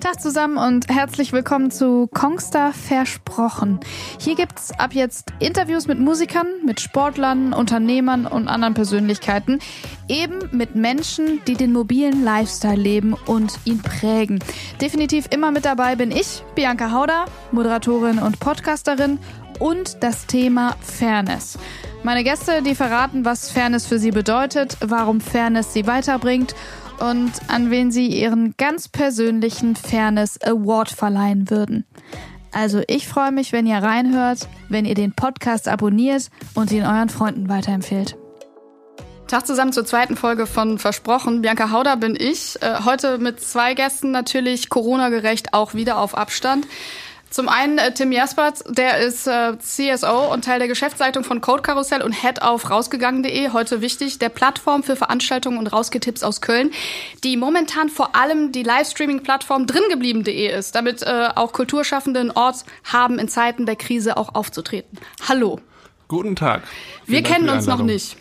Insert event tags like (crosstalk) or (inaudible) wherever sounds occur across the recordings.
Tag zusammen und herzlich willkommen zu Kongstar Versprochen. Hier gibt's ab jetzt Interviews mit Musikern, mit Sportlern, Unternehmern und anderen Persönlichkeiten. Eben mit Menschen, die den mobilen Lifestyle leben und ihn prägen. Definitiv immer mit dabei bin ich, Bianca Hauder, Moderatorin und Podcasterin und das Thema Fairness. Meine Gäste, die verraten, was Fairness für sie bedeutet, warum Fairness sie weiterbringt und an wen sie ihren ganz persönlichen Fairness Award verleihen würden. Also ich freue mich, wenn ihr reinhört, wenn ihr den Podcast abonniert und ihn euren Freunden weiterempfehlt. Tag zusammen zur zweiten Folge von Versprochen. Bianca Hauder bin ich. Äh, heute mit zwei Gästen natürlich Corona-gerecht auch wieder auf Abstand. Zum einen äh, Tim Jaspers, der ist äh, CSO und Teil der Geschäftsleitung von Code Karussell und Head auf rausgegangen.de, heute wichtig, der Plattform für Veranstaltungen und Rausgetipps aus Köln, die momentan vor allem die Livestreaming-Plattform dringeblieben.de ist, damit äh, auch Kulturschaffende einen Ort haben, in Zeiten der Krise auch aufzutreten. Hallo. Guten Tag. Vielen Wir kennen uns noch nicht.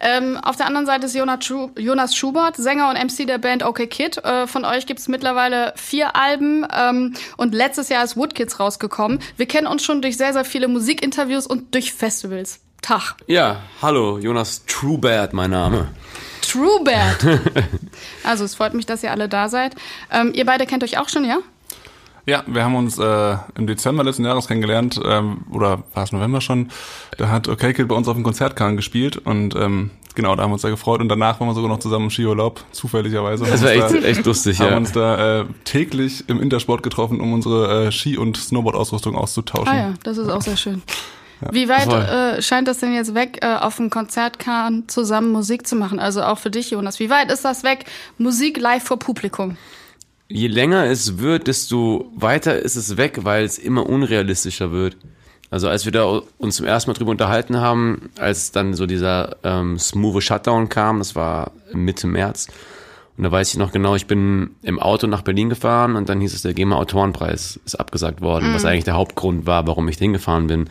Ähm, auf der anderen Seite ist Jonas Schubert, Sänger und MC der Band OK Kid. Äh, von euch gibt es mittlerweile vier Alben ähm, und letztes Jahr ist Woodkids rausgekommen. Wir kennen uns schon durch sehr, sehr viele Musikinterviews und durch Festivals. Tag. Ja, hallo, Jonas Truebert, mein Name. Truebert. (laughs) also es freut mich, dass ihr alle da seid. Ähm, ihr beide kennt euch auch schon, ja? Ja, wir haben uns äh, im Dezember letzten Jahres kennengelernt, ähm, oder war es November schon. Da hat OK Kid bei uns auf dem Konzertkahn gespielt und ähm, genau, da haben wir uns sehr gefreut und danach waren wir sogar noch zusammen im Skiurlaub, zufälligerweise. Das war echt, da, echt lustig, haben ja. Haben uns da äh, täglich im Intersport getroffen, um unsere äh, Ski- und Snowboard-Ausrüstung auszutauschen. Ah ja, das ist auch sehr schön. Ja. Wie weit äh, scheint das denn jetzt weg, äh, auf dem Konzertkahn zusammen Musik zu machen? Also auch für dich, Jonas. Wie weit ist das weg, Musik live vor Publikum? Je länger es wird, desto weiter ist es weg, weil es immer unrealistischer wird. Also als wir da uns zum ersten Mal drüber unterhalten haben, als dann so dieser ähm, smooth Shutdown kam, das war Mitte März, und da weiß ich noch genau, ich bin im Auto nach Berlin gefahren und dann hieß es, der GEMA Autorenpreis ist abgesagt worden, mhm. was eigentlich der Hauptgrund war, warum ich hingefahren bin.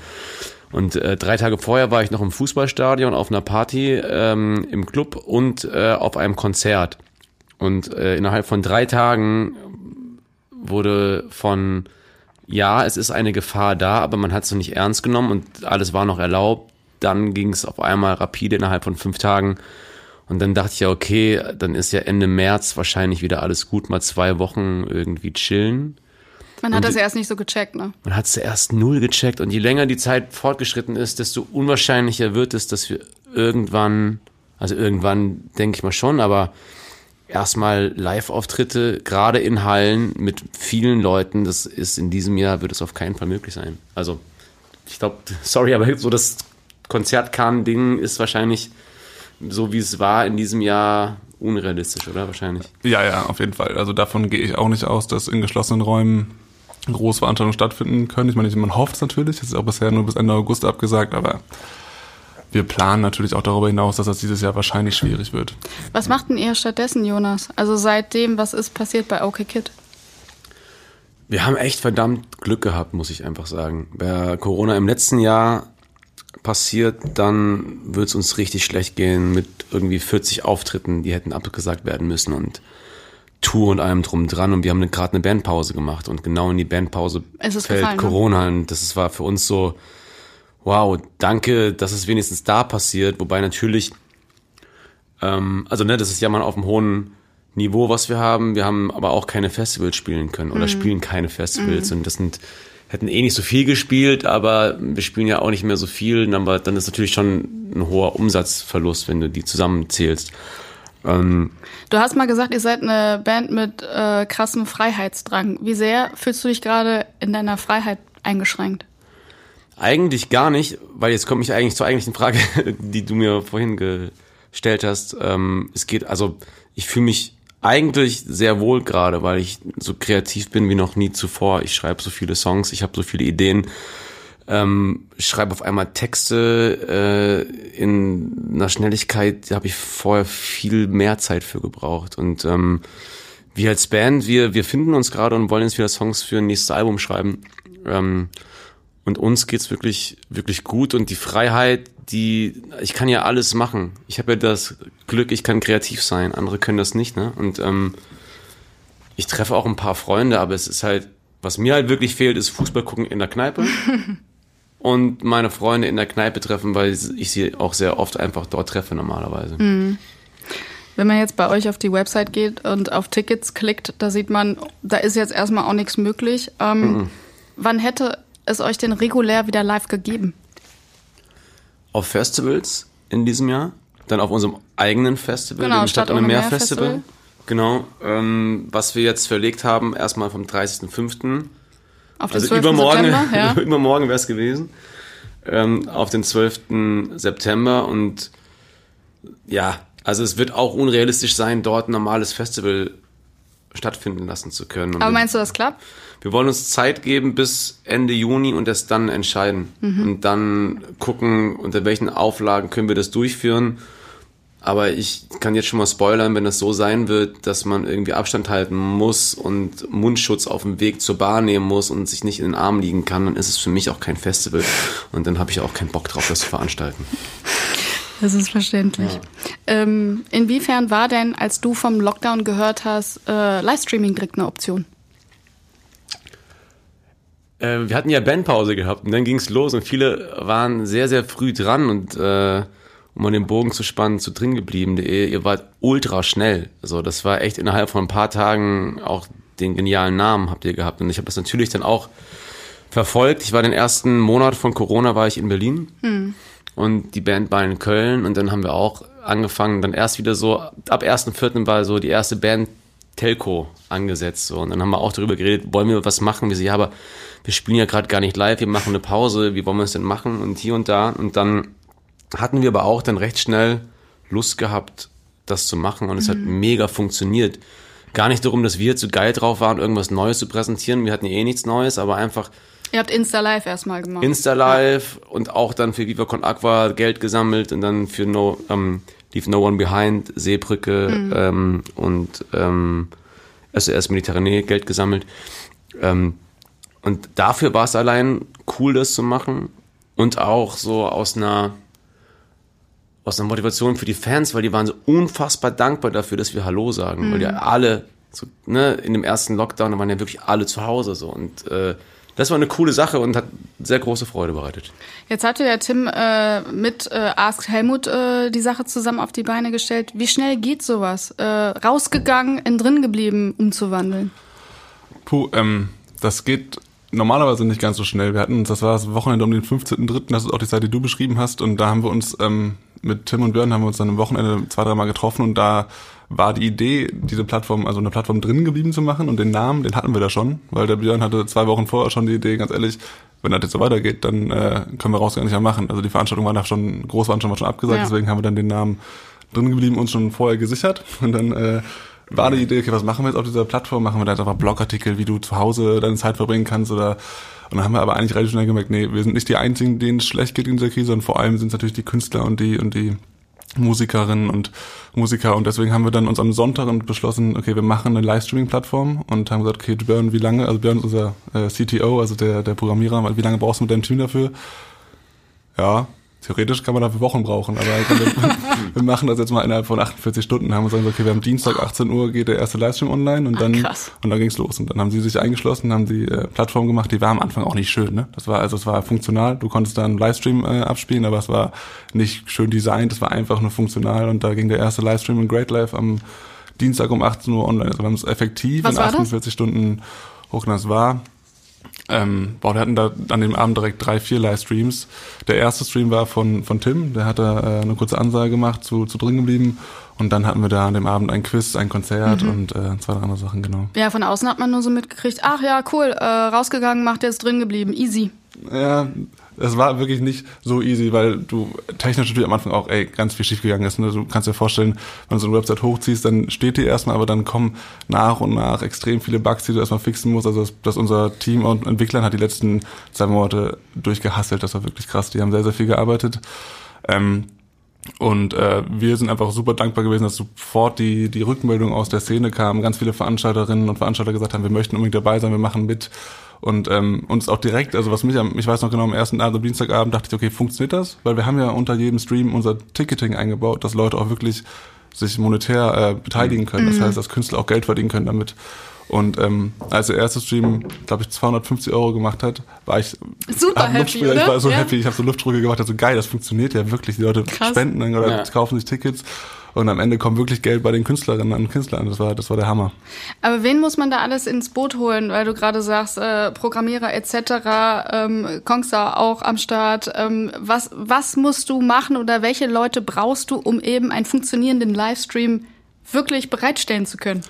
Und äh, drei Tage vorher war ich noch im Fußballstadion auf einer Party ähm, im Club und äh, auf einem Konzert. Und äh, innerhalb von drei Tagen wurde von, ja, es ist eine Gefahr da, aber man hat es noch nicht ernst genommen und alles war noch erlaubt. Dann ging es auf einmal rapide innerhalb von fünf Tagen. Und dann dachte ich ja, okay, dann ist ja Ende März wahrscheinlich wieder alles gut, mal zwei Wochen irgendwie chillen. Man hat und das ja erst nicht so gecheckt, ne? Man hat es erst null gecheckt. Und je länger die Zeit fortgeschritten ist, desto unwahrscheinlicher wird es, dass wir irgendwann, also irgendwann denke ich mal schon, aber erstmal Live-Auftritte, gerade in Hallen mit vielen Leuten, das ist in diesem Jahr, wird es auf keinen Fall möglich sein. Also, ich glaube, (laughs) sorry, aber so das Konzertkahn-Ding ist wahrscheinlich so, wie es war in diesem Jahr, unrealistisch, oder? Wahrscheinlich. Ja, ja, auf jeden Fall. Also davon gehe ich auch nicht aus, dass in geschlossenen Räumen Großveranstaltungen stattfinden können. Ich meine, man hofft es natürlich, das ist auch bisher nur bis Ende August abgesagt, aber wir planen natürlich auch darüber hinaus, dass das dieses Jahr wahrscheinlich schwierig wird. Was macht denn ihr stattdessen, Jonas? Also seitdem, was ist passiert bei OK Kid? Wir haben echt verdammt Glück gehabt, muss ich einfach sagen. Wäre Corona im letzten Jahr passiert, dann würde es uns richtig schlecht gehen mit irgendwie 40 Auftritten, die hätten abgesagt werden müssen und Tour und allem drum dran. Und wir haben gerade eine Bandpause gemacht und genau in die Bandpause fällt gefallen, ne? Corona. Ne? Und das war für uns so, wow, danke, dass es wenigstens da passiert. Wobei natürlich, ähm, also ne, das ist ja mal auf einem hohen Niveau, was wir haben. Wir haben aber auch keine Festivals spielen können oder mhm. spielen keine Festivals. Mhm. Und das sind, hätten eh nicht so viel gespielt, aber wir spielen ja auch nicht mehr so viel. Aber dann ist natürlich schon ein hoher Umsatzverlust, wenn du die zusammenzählst. Ähm, du hast mal gesagt, ihr seid eine Band mit äh, krassem Freiheitsdrang. Wie sehr fühlst du dich gerade in deiner Freiheit eingeschränkt? Eigentlich gar nicht, weil jetzt komme ich eigentlich zur eigentlichen Frage, (laughs) die du mir vorhin gestellt hast. Ähm, es geht, also ich fühle mich eigentlich sehr wohl gerade, weil ich so kreativ bin wie noch nie zuvor. Ich schreibe so viele Songs, ich habe so viele Ideen. Ähm, schreibe auf einmal Texte äh, in einer Schnelligkeit, da habe ich vorher viel mehr Zeit für gebraucht. Und ähm, wir als Band, wir, wir finden uns gerade und wollen jetzt wieder Songs für ein nächstes Album schreiben. Ähm, und uns geht's wirklich, wirklich gut und die Freiheit, die, ich kann ja alles machen. Ich habe ja das Glück, ich kann kreativ sein. Andere können das nicht, ne? Und ähm, ich treffe auch ein paar Freunde, aber es ist halt, was mir halt wirklich fehlt, ist Fußball gucken in der Kneipe. (laughs) und meine Freunde in der Kneipe treffen, weil ich sie auch sehr oft einfach dort treffe normalerweise. Mhm. Wenn man jetzt bei euch auf die Website geht und auf Tickets klickt, da sieht man, da ist jetzt erstmal auch nichts möglich. Ähm, mhm. Wann hätte es euch denn regulär wieder live gegeben? Auf Festivals in diesem Jahr, dann auf unserem eigenen Festival, genau, dem Stadt, Stadt ohne Meer, Festival. Festival. Genau, ähm, was wir jetzt verlegt haben, erstmal vom 30.05. Auf den also 12. übermorgen, September, (laughs) ja. (laughs) übermorgen wäre es gewesen. Ähm, auf den 12. September und ja, also es wird auch unrealistisch sein, dort ein normales Festival stattfinden lassen zu können. Und Aber meinst du, das klappt? Wir wollen uns Zeit geben bis Ende Juni und das dann entscheiden. Mhm. Und dann gucken, unter welchen Auflagen können wir das durchführen aber ich kann jetzt schon mal spoilern, wenn das so sein wird, dass man irgendwie Abstand halten muss und Mundschutz auf dem Weg zur Bar nehmen muss und sich nicht in den Arm liegen kann, dann ist es für mich auch kein Festival. Und dann habe ich auch keinen Bock drauf, das zu veranstalten. Das ist verständlich. Ja. Ähm, inwiefern war denn, als du vom Lockdown gehört hast, äh, Livestreaming direkt eine Option? Äh, wir hatten ja Bandpause gehabt und dann ging es los und viele waren sehr, sehr früh dran und äh, um mal den Bogen zu spannen, zu drin geblieben.de, ihr wart ultra schnell. Also das war echt innerhalb von ein paar Tagen auch den genialen Namen habt ihr gehabt. Und ich habe das natürlich dann auch verfolgt. Ich war den ersten Monat von Corona war ich in Berlin hm. Und die Band war in Köln und dann haben wir auch angefangen, dann erst wieder so, ab 1.4. war so die erste Band Telco angesetzt. So. Und dann haben wir auch darüber geredet, wollen wir was machen? Wir so, ja, aber wir spielen ja gerade gar nicht live, wir machen eine Pause, wie wollen wir es denn machen? Und hier und da. Und dann hatten wir aber auch dann recht schnell Lust gehabt, das zu machen und es hat mhm. mega funktioniert. Gar nicht darum, dass wir zu geil drauf waren, irgendwas Neues zu präsentieren. Wir hatten ja eh nichts Neues, aber einfach. Ihr habt Insta Live erstmal gemacht. Insta Live ja. und auch dann für Viva Con Aqua Geld gesammelt und dann für No, ähm, Leave No One Behind, Seebrücke mhm. ähm, und ähm, SOS Mediterranee Geld gesammelt. Ähm, und dafür war es allein cool, das zu machen und auch so aus einer aus einer Motivation für die Fans, weil die waren so unfassbar dankbar dafür, dass wir Hallo sagen, mhm. weil ja alle so, ne, in dem ersten Lockdown, da waren ja wirklich alle zu Hause so und äh, das war eine coole Sache und hat sehr große Freude bereitet. Jetzt hatte ja Tim äh, mit äh, Ask Helmut äh, die Sache zusammen auf die Beine gestellt. Wie schnell geht sowas? Äh, rausgegangen, in drin geblieben, umzuwandeln? Puh, ähm, das geht normalerweise nicht ganz so schnell. Wir hatten, das war das Wochenende um den 15.3., das ist auch die Zeit, die du beschrieben hast, und da haben wir uns ähm, mit Tim und Björn haben wir uns dann am Wochenende zwei, dreimal getroffen und da war die Idee, diese Plattform, also eine Plattform drin geblieben zu machen und den Namen, den hatten wir da schon, weil der Björn hatte zwei Wochen vorher schon die Idee, ganz ehrlich, wenn das jetzt so weitergeht, dann äh, können wir raus gar nicht mehr machen. Also die Veranstaltung war da schon, groß waren schon mal schon abgesagt, ja. deswegen haben wir dann den Namen drin geblieben, uns schon vorher gesichert und dann äh, war die Idee, okay, was machen wir jetzt auf dieser Plattform? Machen wir da jetzt einfach Blogartikel, wie du zu Hause deine Zeit verbringen kannst oder und dann haben wir aber eigentlich relativ schnell gemerkt, nee, wir sind nicht die einzigen, denen es schlecht geht in dieser Krise, und vor allem sind es natürlich die Künstler und die und die Musikerinnen und Musiker und deswegen haben wir dann uns am Sonntag beschlossen, okay, wir machen eine Livestreaming-Plattform und haben gesagt, okay, Björn, wie lange, also Björn ist unser äh, CTO, also der, der Programmierer, wie lange brauchst du mit deinem Team dafür? Ja, Theoretisch kann man dafür Wochen brauchen, aber wir, (laughs) wir, machen das jetzt mal innerhalb von 48 Stunden. Haben wir gesagt, okay, wir haben Dienstag 18 Uhr geht der erste Livestream online und dann Ach, und dann ging's los und dann haben sie sich eingeschlossen, haben die äh, Plattform gemacht. Die war am Anfang auch nicht schön, ne? Das war also es war funktional. Du konntest da einen Livestream äh, abspielen, aber es war nicht schön designt. Es war einfach nur funktional und da ging der erste Livestream in Great Life am Dienstag um 18 Uhr online. Also wir haben es effektiv Was in 48 das? Stunden hochgeladen. Das war ähm, boah, wir hatten da an dem Abend direkt drei, vier Livestreams. Der erste Stream war von, von Tim, der hat da äh, eine kurze Ansage gemacht, zu, zu drin geblieben. Und dann hatten wir da an dem Abend ein Quiz, ein Konzert mhm. und äh, zwei andere Sachen, genau. Ja, von außen hat man nur so mitgekriegt, ach ja, cool, äh, rausgegangen, macht jetzt drin geblieben, easy. Ja, es war wirklich nicht so easy, weil du technisch natürlich am Anfang auch, ey, ganz viel schief gegangen ist. Ne? Du kannst dir vorstellen, wenn du so eine Website hochziehst, dann steht die erstmal, aber dann kommen nach und nach extrem viele Bugs, die du erstmal fixen musst. Also, dass, dass unser Team und Entwicklern hat die letzten zwei Monate durchgehasselt. Das war wirklich krass. Die haben sehr, sehr viel gearbeitet. Ähm, und äh, wir sind einfach super dankbar gewesen, dass sofort die, die Rückmeldung aus der Szene kam. Ganz viele Veranstalterinnen und Veranstalter gesagt haben, wir möchten unbedingt dabei sein, wir machen mit. Und ähm, uns auch direkt, also was mich am, ich weiß noch genau, am ersten Abend, am Dienstagabend dachte ich, okay, funktioniert das? Weil wir haben ja unter jedem Stream unser Ticketing eingebaut, dass Leute auch wirklich sich monetär äh, beteiligen können. Das mhm. heißt, dass Künstler auch Geld verdienen können damit. Und ähm, als der erste Stream, glaube ich, 250 Euro gemacht hat, war ich Super happy, oder? Ich war so Ja. happy, ich habe so Luftdrücke gemacht, also geil, das funktioniert ja wirklich. Die Leute Krass. spenden dann oder Ja. kaufen sich Tickets und am Ende kommt wirklich Geld bei den Künstlerinnen und Künstlern. Das war, das war der Hammer. Aber wen muss man da alles ins Boot holen, weil du gerade sagst, äh, Programmierer etc., ähm, Kongstar auch am Start. Ähm, was, was musst du machen oder welche Leute brauchst du, um eben einen funktionierenden Livestream wirklich bereitstellen zu können?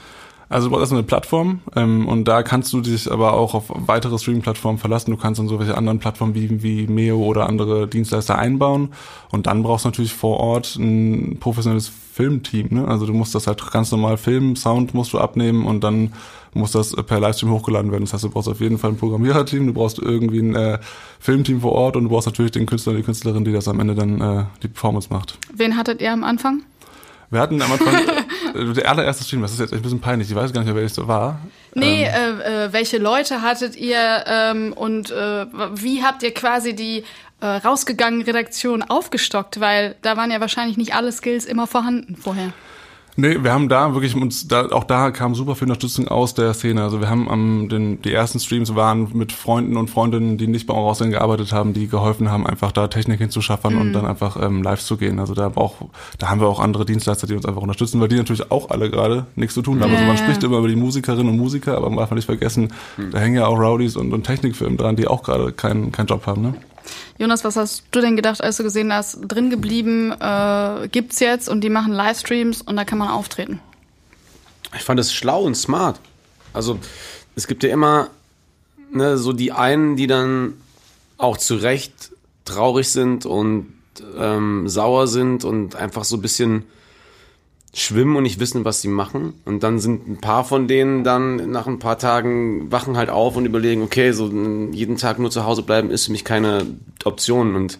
Also du brauchst erstmal eine Plattform ähm, und da kannst du dich aber auch auf weitere Streaming-Plattformen verlassen. Du kannst dann so welche anderen Plattformen wie, wie Meo oder andere Dienstleister einbauen und dann brauchst du natürlich vor Ort ein professionelles Filmteam. Ne? Also du musst das halt ganz normal filmen, Sound musst du abnehmen und dann muss das per Livestream hochgeladen werden. Das heißt, du brauchst auf jeden Fall ein Programmiererteam, du brauchst irgendwie ein äh, Filmteam vor Ort und du brauchst natürlich den Künstler und die Künstlerin, die das am Ende dann äh, die Performance macht. Wen hattet ihr am Anfang? Wir hatten am Anfang äh, (laughs) der allererste Stream, das ist jetzt ein bisschen peinlich, ich weiß gar nicht mehr, wer das war. Nee, Ähm. äh, äh, welche Leute hattet ihr ähm, und äh, wie habt ihr quasi die äh, rausgegangene Redaktion aufgestockt? Weil da waren ja wahrscheinlich nicht alle Skills immer vorhanden vorher. Nee, wir haben da wirklich uns, da, auch da kam super viel Unterstützung aus der Szene. Also wir haben am, den, die ersten Streams waren mit Freunden und Freundinnen, die nicht bei Aussehen gearbeitet haben, die geholfen haben, einfach da Technik hinzuschaffen und dann einfach ähm, live zu gehen. Also da, auch, da haben wir auch andere Dienstleister, die uns einfach unterstützen, weil die natürlich auch alle gerade nichts zu tun haben. Also man Ja. spricht immer über die Musikerinnen und Musiker, aber man darf nicht vergessen, da hängen ja auch Rowdies und, und Technikfirmen dran, die auch gerade keinen keinen Job haben. Ne? Jonas, was hast du denn gedacht, als du gesehen hast, drin geblieben äh, gibt's jetzt und die machen Livestreams und da kann man auftreten? Ich fand es schlau und smart. Also es gibt ja immer ne, so die einen, die dann auch zu Recht traurig sind und ähm, sauer sind und einfach so ein bisschen schwimmen und nicht wissen, was sie machen. Und dann sind ein paar von denen dann nach ein paar Tagen wachen halt auf und überlegen, okay, so jeden Tag nur zu Hause bleiben ist für mich keine Option. Und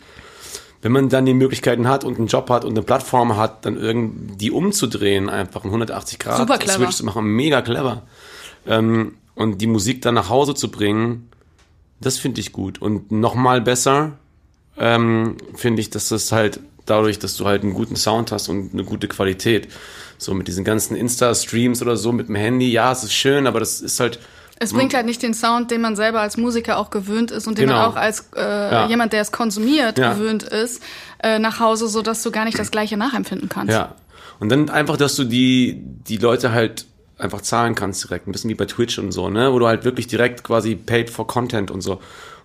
wenn man dann die Möglichkeiten hat und einen Job hat und eine Plattform hat, dann irgendwie umzudrehen, einfach einen 180 Grad Super clever. Switch zu machen, mega clever. Ähm, und die Musik dann nach Hause zu bringen, das finde ich gut. Und nochmal besser ähm, finde ich, dass das halt dadurch, dass du halt einen guten Sound hast und eine gute Qualität. So mit diesen ganzen Insta-Streams oder so mit dem Handy, ja, es ist schön, aber das ist halt, Es bringt halt nicht den Sound, den man selber als Musiker auch gewöhnt ist und den Genau. man auch als äh, jemand, der es konsumiert, Ja. gewöhnt ist, äh, nach Hause, so dass du gar nicht das Gleiche nachempfinden kannst. Ja. Und dann einfach, dass du die, die Leute halt einfach zahlen kannst direkt. Ein bisschen wie bei Twitch und so, ne? Wo du halt wirklich direkt quasi paid for Content und so.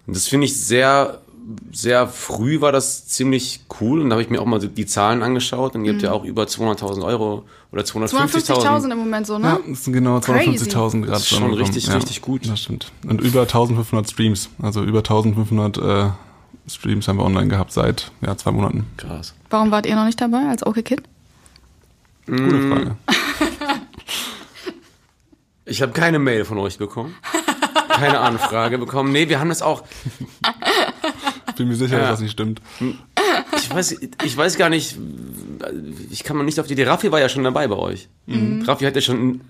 Und das finde ich sehr, sehr früh war das ziemlich cool. Und da habe ich mir auch mal die, die Zahlen angeschaut. Und ihr habt ja auch über 200.000 Euro oder 250.000. 250.000 im Moment so, ne? Ja, das sind genau 250.000 gerade Das ist schon zusammengekommen. richtig, ja, richtig gut. Das stimmt. Und über 1500 Streams. Also über 1500 äh, Streams haben wir online gehabt seit ja, zwei Monaten. Krass. Warum wart ihr noch nicht dabei als OK Kid? Gute Mm. Frage. (laughs) Ich habe keine Mail von euch bekommen. Keine Anfrage bekommen. Nee, wir haben das auch. (laughs) Ich bin mir sicher, Ja. dass das nicht stimmt. Ich weiß, ich weiß gar nicht, ich kann mal nicht auf die Idee. Raffi war ja schon dabei bei euch. Raffi hat ja schon ein-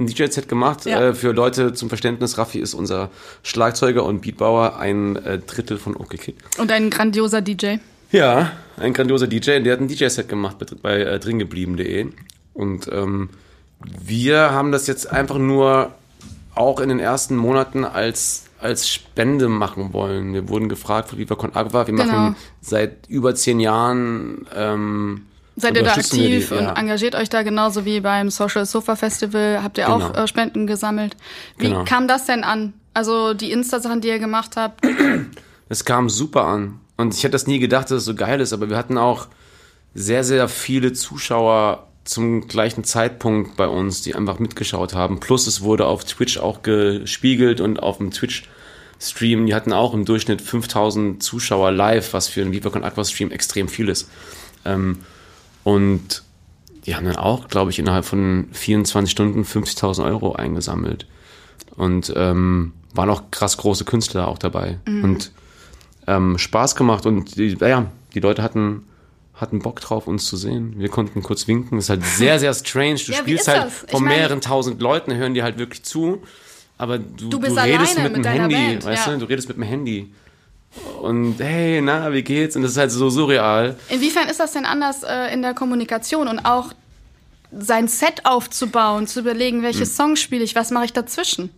DJ-Set gemacht. Ja. Äh, für Leute zum Verständnis, Raffi ist unser Schlagzeuger und Beatbauer, ein äh, Drittel von OK Kid. Und ein grandioser DJ. Ja, ein grandioser DJ, der hat ein DJ-Set gemacht bei, bei äh, dringeblieben.de. Und ähm, wir haben das jetzt einfach nur auch in den ersten Monaten als, als Spende machen wollen. Wir wurden gefragt von Viva Con Agua. Wir Genau. machen seit über zehn Jahren. Ähm, Seid ihr da wir die, aktiv und ja. engagiert euch da genauso wie beim Social Sofa Festival? Habt ihr auch Genau. äh, Spenden gesammelt? Wie Genau. kam das denn an? Also die Insta-Sachen, die ihr gemacht habt. Es kam super an. Und ich hätte das nie gedacht, dass es so geil ist, aber wir hatten auch sehr, sehr viele Zuschauer zum gleichen Zeitpunkt bei uns, die einfach mitgeschaut haben. Plus es wurde auf Twitch auch gespiegelt und auf dem Twitch-Stream, die hatten auch im Durchschnitt 5000 Zuschauer live, was für einen Viva Con Aqua Stream extrem viel ist. Ähm, und die haben dann auch, glaube ich, innerhalb von 24 Stunden 50.000 Euro eingesammelt. Und ähm, waren auch krass große Künstler auch dabei. Und ähm, Spaß gemacht und die, ja, die Leute hatten, hatten Bock drauf, uns zu sehen. Wir konnten kurz winken. Das ist halt sehr, sehr strange. Du Ja, spielst halt von mein- mehreren tausend Leuten, hören dir halt wirklich zu. Aber du, Du bist redest mit dem mit deiner Handy, Band, weißt ja. du? Du redest mit dem Handy. Und hey, na, wie geht's? Und das ist halt so surreal. Inwiefern ist das denn anders äh, in der Kommunikation und auch sein Set aufzubauen, zu überlegen, welche Songs spiele ich, was mache ich dazwischen?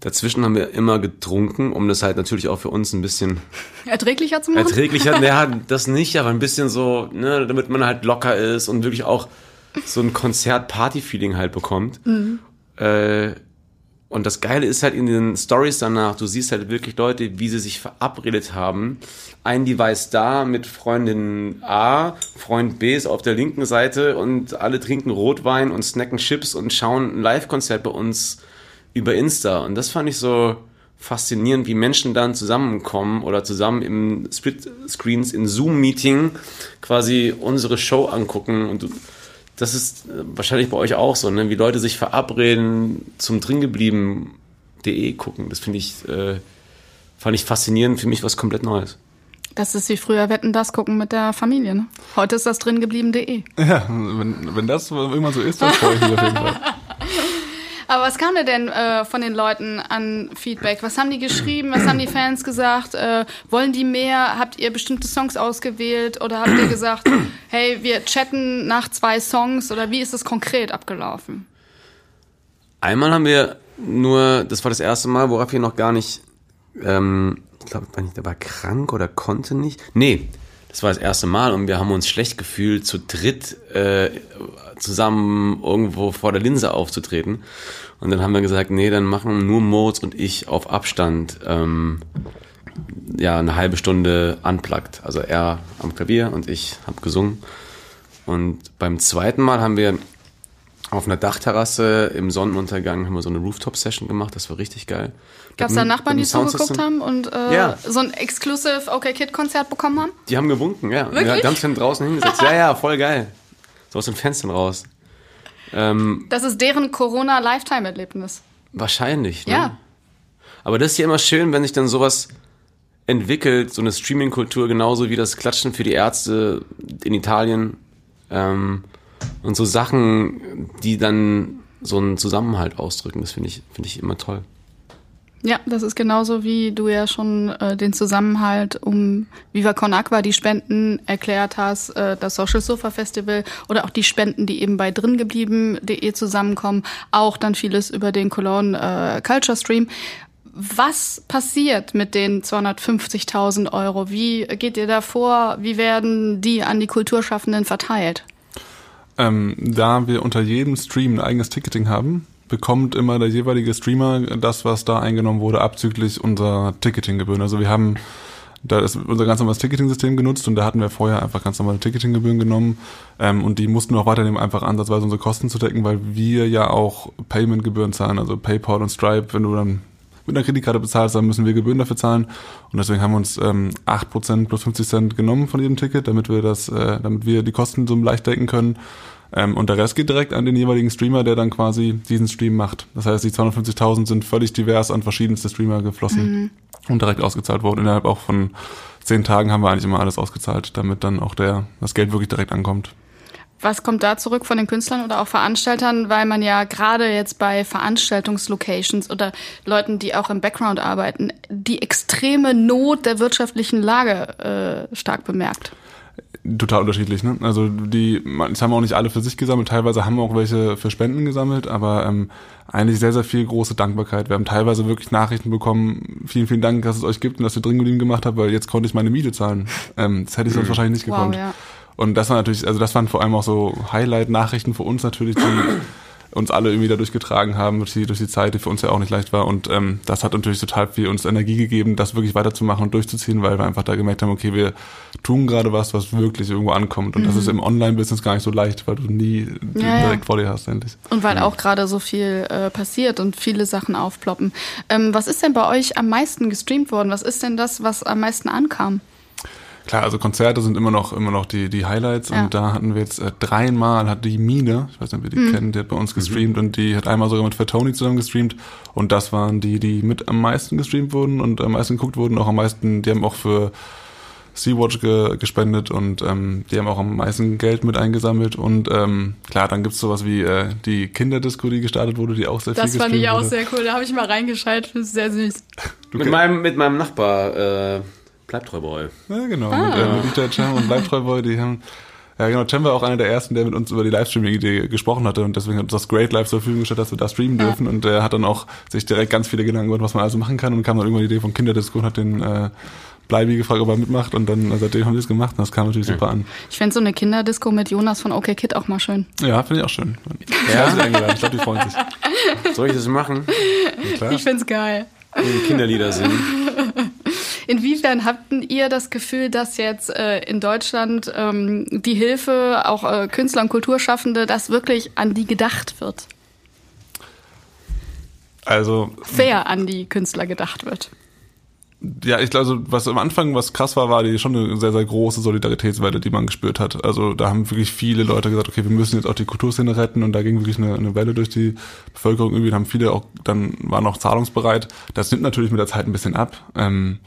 Dazwischen haben wir immer getrunken, um das halt natürlich auch für uns ein bisschen Erträglicher zu machen? erträglicher. (laughs) Ja, das nicht, aber ein bisschen so, ne, damit man halt locker ist und wirklich auch so ein Konzert-Party-Feeling halt bekommt. Äh, und das Geile ist halt in den Stories danach, du siehst halt wirklich Leute, wie sie sich verabredet haben. Ein Device da mit Freundin A, Freund B ist auf der linken Seite und alle trinken Rotwein und snacken Chips und schauen ein Live-Konzert bei uns über Insta. Und das fand ich so faszinierend, wie Menschen dann zusammenkommen oder zusammen im Split-Screens, in Zoom-Meeting quasi unsere Show angucken und das ist äh, wahrscheinlich bei euch auch so, ne? wie Leute sich verabreden zum dringeblieben.de gucken. Das finde ich, äh, fand ich faszinierend, für mich was komplett Neues. Das ist wie früher Wetten, das gucken mit der Familie. Ne? Heute ist das dringeblieben.de. Ja, wenn, wenn das irgendwann so ist, dann freue ich mich auf jeden Fall. (laughs) Aber was kam denn äh, von den Leuten an Feedback? Was haben die geschrieben? Was haben die Fans gesagt? Äh, wollen die mehr? Habt ihr bestimmte Songs ausgewählt? Oder habt ihr gesagt, (clears throat) hey, wir chatten nach zwei Songs? Oder wie ist das konkret abgelaufen? Einmal haben wir nur, das war das erste Mal, worauf wir noch gar nicht, ähm, ich glaube, der war krank oder konnte nicht. Nee, das war das erste Mal und wir haben uns schlecht gefühlt, zu dritt äh, zusammen irgendwo vor der Linse aufzutreten. Und dann haben wir gesagt, nee, dann machen nur Moritz und ich auf Abstand ähm, ja eine halbe Stunde unplugged. Also er am Klavier und ich habe gesungen. Und beim zweiten Mal haben wir auf einer Dachterrasse im Sonnenuntergang haben wir so eine Rooftop-Session gemacht. Das war richtig geil. Gab es da Nachbarn, die zugeguckt haben und äh, Ja. so ein exclusive OK Kid Konzert bekommen haben? Die haben gewunken, ja. Wirklich? Ja, ganz schön draußen hingesetzt. Ja, ja, voll geil. So aus den Fenstern raus. Ähm, Das ist deren Corona-Lifetime-Erlebnis. wahrscheinlich. Ne? Ja. Aber das ist ja immer schön, wenn sich dann sowas entwickelt, so eine Streaming-Kultur, genauso wie das Klatschen für die Ärzte in Italien. Ähm, und so Sachen, die dann so einen Zusammenhalt ausdrücken, das finde ich, finde ich immer toll. Ja, das ist genauso wie du ja schon äh, den Zusammenhalt um Viva Con Aqua, die Spenden erklärt hast, äh, das Social Sofa Festival oder auch die Spenden, die eben bei dringeblieben.de zusammenkommen, auch dann vieles über den Cologne äh, Culture Stream. Was passiert mit den 250.000 Euro? Wie geht ihr da vor? Wie werden die an die Kulturschaffenden verteilt? Ähm, da wir unter jedem Stream ein eigenes Ticketing haben, bekommt immer der jeweilige Streamer das, was da eingenommen wurde, abzüglich unserer Ticketinggebühren. Also wir haben da ist unser ganz normales Ticketing-System genutzt und da hatten wir vorher einfach ganz normale Ticketinggebühren genommen ähm, und die mussten wir auch weiternehmen, einfach ansatzweise unsere Kosten zu decken, weil wir ja auch Payment-Gebühren zahlen, also PayPal und Stripe, wenn du dann mit einer Kreditkarte bezahlst, dann müssen wir Gebühren dafür zahlen und deswegen haben wir uns ähm, 8% plus 50 Cent genommen von jedem Ticket, damit wir das, äh, damit wir die Kosten so leicht decken können ähm, und der Rest geht direkt an den jeweiligen Streamer, der dann quasi diesen Stream macht. Das heißt, die 250.000 sind völlig divers an verschiedenste Streamer geflossen und direkt ausgezahlt worden. Innerhalb auch von zehn Tagen haben wir eigentlich immer alles ausgezahlt, damit dann auch der, das Geld wirklich direkt ankommt. Was kommt da zurück von den Künstlern oder auch Veranstaltern, weil man ja gerade jetzt bei Veranstaltungslocations oder Leuten, die auch im Background arbeiten, die extreme Not der wirtschaftlichen Lage äh, stark bemerkt. Total unterschiedlich, ne? Also die, das haben auch nicht alle für sich gesammelt, teilweise haben wir auch welche für Spenden gesammelt, aber ähm, eigentlich sehr, sehr viel große Dankbarkeit. Wir haben teilweise wirklich Nachrichten bekommen, vielen, vielen Dank, dass es euch gibt und dass ihr drin geblieben gemacht habt, weil jetzt konnte ich meine Miete zahlen. Ähm, das hätte ich sonst wahrscheinlich nicht Wow, gekonnt. ja. Und das war natürlich, also das waren vor allem auch so Highlight-Nachrichten für uns natürlich, die uns alle irgendwie dadurch getragen haben, durch die, durch die Zeit, die für uns ja auch nicht leicht war. Und ähm, das hat natürlich total viel uns Energie gegeben, das wirklich weiterzumachen und durchzuziehen, weil wir einfach da gemerkt haben, okay, wir tun gerade was, was wirklich irgendwo ankommt. Und das ist im Online-Business gar nicht so leicht, weil du nie Ja, ja. direkt vor dir hast, endlich. Und weil auch gerade so viel äh, passiert und viele Sachen aufploppen. Ähm, was ist denn bei euch am meisten gestreamt worden? Was ist denn das, was am meisten ankam? Klar, also Konzerte sind immer noch immer noch die die Highlights Ja. und da hatten wir jetzt äh, dreimal hat die Mine, ich weiß nicht, ob ihr die kennt, die hat bei uns gestreamt und die hat einmal sogar mit Fatoni zusammen gestreamt und das waren die die mit am meisten gestreamt wurden und am meisten geguckt wurden, auch am meisten, die haben auch für Sea-Watch ge gespendet und ähm, die haben auch am meisten Geld mit eingesammelt und ähm, klar, dann gibt's sowas wie äh, die Kinderdisco, die gestartet wurde, die auch sehr Das viel fand ich gestreamt auch wurde. sehr cool. Da habe ich mal reingeschaltet. Das ist sehr süß. (laughs) Du Mit meinem, mit meinem Nachbar, äh, Bleibtreuboy. Ja, genau. Mit, äh, mit Dieter Cem und Bleibtreuboy, die haben Ja, genau. Cem war auch einer der ersten, der mit uns über die Livestreaming-Idee gesprochen hatte und deswegen hat uns das Great Live zur Verfügung gestellt, dass wir da streamen dürfen und er hat dann auch sich direkt ganz viele Gedanken gemacht, was man also machen kann und kam dann irgendwann die Idee von Kinderdisco und hat den äh, Bleibi gefragt, ob er mitmacht und dann äh, seitdem haben wir es gemacht und das kam natürlich super an. Ich fände so eine Kinderdisco mit Jonas von OK Kid auch mal schön. Ja, finde ich auch schön. Ja? Ich glaube, die freuen sich. Soll ich das machen? Klar. Ich find's geil. Die Kinderlieder singen. Inwiefern habt ihr das Gefühl, dass jetzt äh, in Deutschland ähm, die Hilfe, auch äh, Künstler und Kulturschaffende, dass wirklich an die gedacht wird? Also Fair an die Künstler gedacht wird. Ja, ich glaube, also, was am Anfang was krass war, war die schon eine sehr, sehr große Solidaritätswelle, die man gespürt hat. Also da haben wirklich viele Leute gesagt, okay, wir müssen jetzt auch die Kulturszene retten und da ging wirklich eine, eine Welle durch die Bevölkerung. Irgendwie haben viele auch, dann waren auch zahlungsbereit. Das nimmt natürlich mit der Zeit ein bisschen ab. Ähm,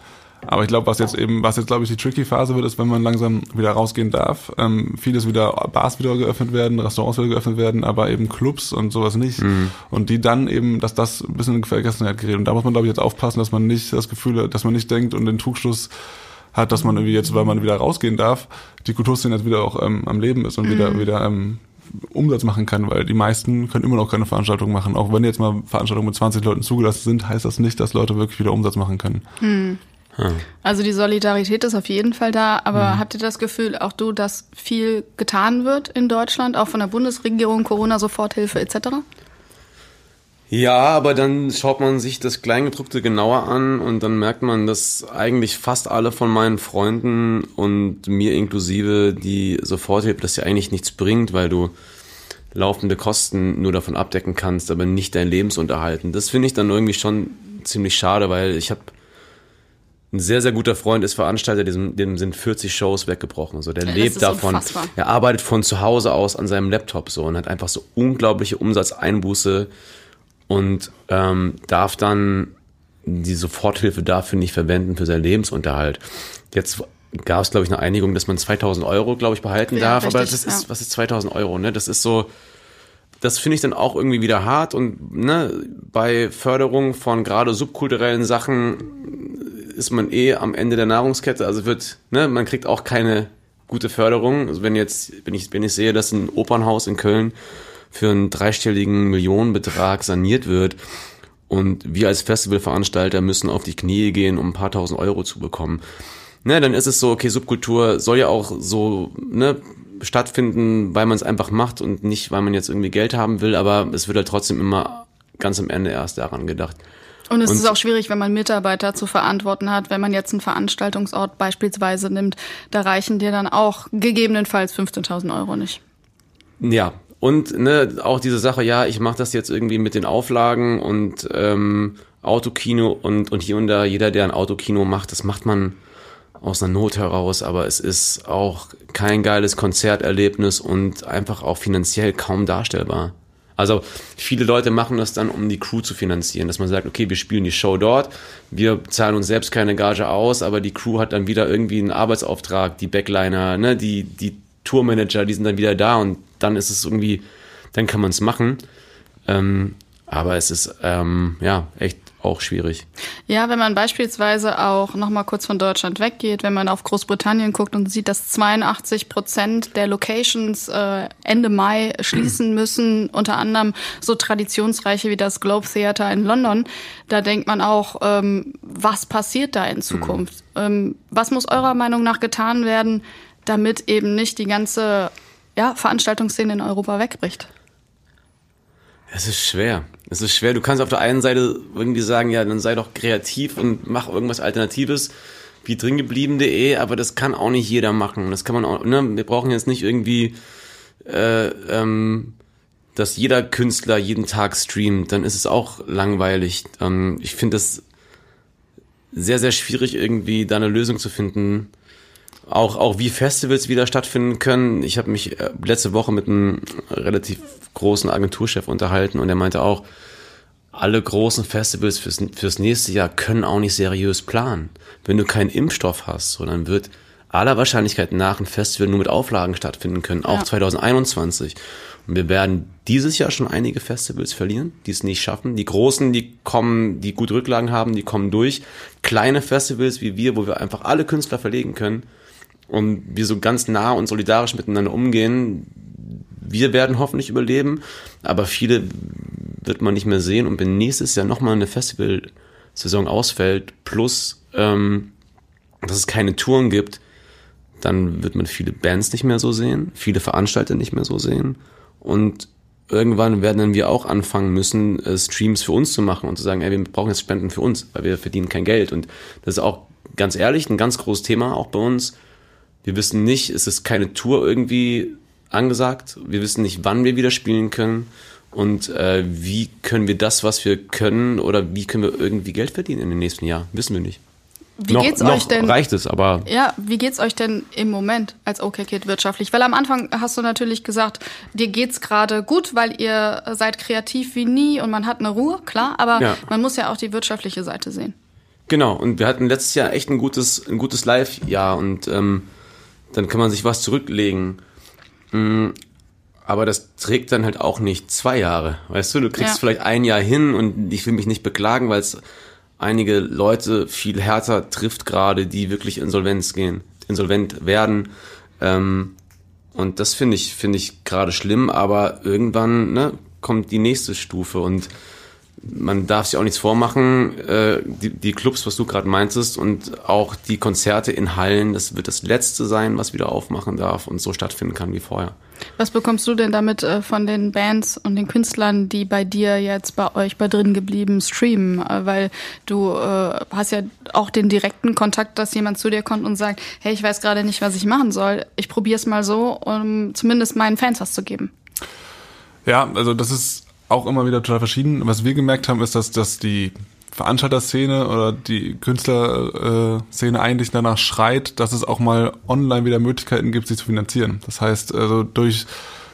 aber ich glaube, was jetzt eben, was jetzt glaube ich die tricky Phase wird, ist, wenn man langsam wieder rausgehen darf. Ähm, vieles wieder, Bars wieder geöffnet werden, Restaurants wieder geöffnet werden, aber eben Clubs und sowas nicht. Mhm. Und die dann eben, dass das ein bisschen in Vergessenheit gerät. Und da muss man glaube ich jetzt aufpassen, dass man nicht das Gefühl hat, dass man nicht denkt und den Trugschluss hat, dass man irgendwie jetzt, weil man wieder rausgehen darf, die Kulturszene jetzt wieder auch ähm, am Leben ist und wieder wieder ähm, Umsatz machen kann, weil die meisten können immer noch keine Veranstaltung machen. Auch wenn jetzt mal Veranstaltungen mit 20 Leuten zugelassen sind, heißt das nicht, dass Leute wirklich wieder Umsatz machen können. Also die Solidarität ist auf jeden Fall da, aber habt ihr das Gefühl, auch du, dass viel getan wird in Deutschland, auch von der Bundesregierung, Corona-Soforthilfe etc.? Ja, aber dann schaut man sich das Kleingedruckte genauer an und dann merkt man, dass eigentlich fast alle von meinen Freunden und mir inklusive die Soforthilfe, dass ja eigentlich nichts bringt, weil du laufende Kosten nur davon abdecken kannst, aber nicht dein Lebensunterhalt. Und Das finde ich dann irgendwie schon ziemlich schade, weil ich habe ein sehr, sehr guter Freund ist Veranstalter, dem, dem sind 40 Shows weggebrochen. Also der das lebt ist davon. unfassbar. Er arbeitet von zu Hause aus an seinem Laptop so und hat einfach so unglaubliche Umsatzeinbuße und ähm, darf dann die Soforthilfe dafür nicht verwenden für seinen Lebensunterhalt. Jetzt gab es, glaube ich, eine Einigung, dass man 2000 Euro, glaube ich, behalten Ja, darf. aber richtig, das ist, ja. was ist 2000 Euro? Ne? Das ist so, das finde ich dann auch irgendwie wieder hart und ne, bei Förderung von gerade subkulturellen Sachen ist man eh am Ende der Nahrungskette, also wird, ne, man kriegt auch keine gute Förderung. Also wenn jetzt, wenn ich, wenn ich sehe, dass ein Opernhaus in Köln für einen dreistelligen Millionenbetrag saniert wird und wir als Festivalveranstalter müssen auf die Knie gehen, um ein paar tausend Euro zu bekommen. Ne, dann ist es so, okay, Subkultur soll ja auch so, ne, stattfinden, weil man es einfach macht und nicht, weil man jetzt irgendwie Geld haben will, aber es wird halt trotzdem immer ganz am Ende erst daran gedacht. Und es Und- ist auch schwierig, wenn man Mitarbeiter zu verantworten hat. Wenn man jetzt einen Veranstaltungsort beispielsweise nimmt, da reichen dir dann auch gegebenenfalls 15.000 Euro nicht. Ja, und ne, auch diese Sache, ja, ich mache das jetzt irgendwie mit den Auflagen und ähm, Autokino und, und hier und da, jeder, der ein Autokino macht, das macht man aus einer Not heraus, aber es ist auch kein geiles Konzerterlebnis und einfach auch finanziell kaum darstellbar. Also viele Leute machen das dann, um die Crew zu finanzieren, dass man sagt, okay, wir spielen die Show dort, wir zahlen uns selbst keine Gage aus, aber die Crew hat dann wieder irgendwie einen Arbeitsauftrag, die Backliner, ne, die, die Tourmanager, die sind dann wieder da und dann ist es irgendwie, dann kann man es machen. Ähm, aber es ist ähm, ja echt auch schwierig. Ja, wenn man beispielsweise auch noch mal kurz von Deutschland weggeht, wenn man auf Großbritannien guckt und sieht, dass 82 Prozent der Locations äh, Ende Mai schließen (clears throat) müssen, unter anderem so traditionsreiche wie das Globe Theatre in London, da denkt man auch, ähm, was passiert da in Zukunft? Ähm, was muss eurer Meinung nach getan werden, damit eben nicht die ganze ja, Veranstaltungsszene in Europa wegbricht? Es ist schwer. Es ist schwer. Du kannst auf der einen Seite irgendwie sagen, ja, dann sei doch kreativ und mach irgendwas Alternatives wie dringeblieben.de, aber das kann auch nicht jeder machen. Das kann man auch, ne? Wir brauchen jetzt nicht irgendwie, äh, ähm, dass jeder Künstler jeden Tag streamt, dann ist es auch langweilig. Ähm, ich finde das sehr, sehr schwierig, irgendwie da eine Lösung zu finden. Auch, auch wie Festivals wieder stattfinden können. Ich habe mich äh, letzte Woche mit einem relativ großen Agenturchef unterhalten und er meinte auch, alle großen Festivals fürs, fürs nächste Jahr können auch nicht seriös planen. Wenn du keinen Impfstoff hast, so, dann wird aller Wahrscheinlichkeit nach ein Festival nur mit Auflagen stattfinden können, auch Ja. 2021. Und wir werden dieses Jahr schon einige Festivals verlieren, die es nicht schaffen. Die großen, die kommen, die gut Rücklagen haben, die kommen durch. Kleine Festivals wie wir, wo wir einfach alle Künstler verlegen können und wir so ganz nah und solidarisch miteinander umgehen, wir werden hoffentlich überleben, aber viele wird man nicht mehr sehen. Und wenn nächstes Jahr nochmal eine Festivalsaison ausfällt, plus ähm, dass es keine Touren gibt, dann wird man viele Bands nicht mehr so sehen, viele Veranstalter nicht mehr so sehen. Und irgendwann werden dann wir auch anfangen müssen, äh, Streams für uns zu machen und zu sagen, ey, wir brauchen jetzt Spenden für uns, weil wir verdienen kein Geld. Und das ist auch ganz ehrlich ein ganz großes Thema auch bei uns. Wir wissen nicht, es ist keine Tour irgendwie angesagt. Wir wissen nicht, wann wir wieder spielen können und äh, wie können wir das, was wir können, oder wie können wir irgendwie Geld verdienen in den nächsten Jahren. Wissen wir nicht. Wie noch, geht's euch denn? Reicht es, aber. Ja, wie geht's euch denn im Moment als OK Kid wirtschaftlich? Weil am Anfang hast du natürlich gesagt, dir geht's gerade gut, weil ihr seid kreativ wie nie und man hat eine Ruhe, klar, aber ja. man muss ja auch die wirtschaftliche Seite sehen. Genau, und wir hatten letztes Jahr echt ein gutes, ein gutes Live-Jahr und ähm, dann kann man sich was zurücklegen. Mhm. Aber das trägt dann halt auch nicht zwei Jahre. Weißt du, du kriegst ja. vielleicht ein Jahr hin und ich will mich nicht beklagen, weil es einige Leute viel härter trifft gerade, die wirklich Insolvenz gehen, insolvent werden. Ähm, und das finde ich, finde ich gerade schlimm, aber irgendwann ne, kommt die nächste Stufe und man darf sich auch nichts vormachen. Äh, die, die Clubs, was du gerade meintest, und auch die Konzerte in Hallen, das wird das letzte sein, was wieder aufmachen darf und so stattfinden kann wie vorher. Was bekommst du denn damit äh, von den Bands und den Künstlern, die bei dir jetzt bei euch bei drin geblieben streamen? Äh, weil du äh, hast ja auch den direkten Kontakt, dass jemand zu dir kommt und sagt, hey, ich weiß gerade nicht, was ich machen soll. Ich probiere es mal so, um zumindest meinen Fans was zu geben. Ja, also das ist auch immer wieder total verschieden. Was wir gemerkt haben, ist, dass, dass die Veranstalterszene oder die Künstlerszene eigentlich danach schreit, dass es auch mal online wieder Möglichkeiten gibt, sich zu finanzieren. Das heißt, also durch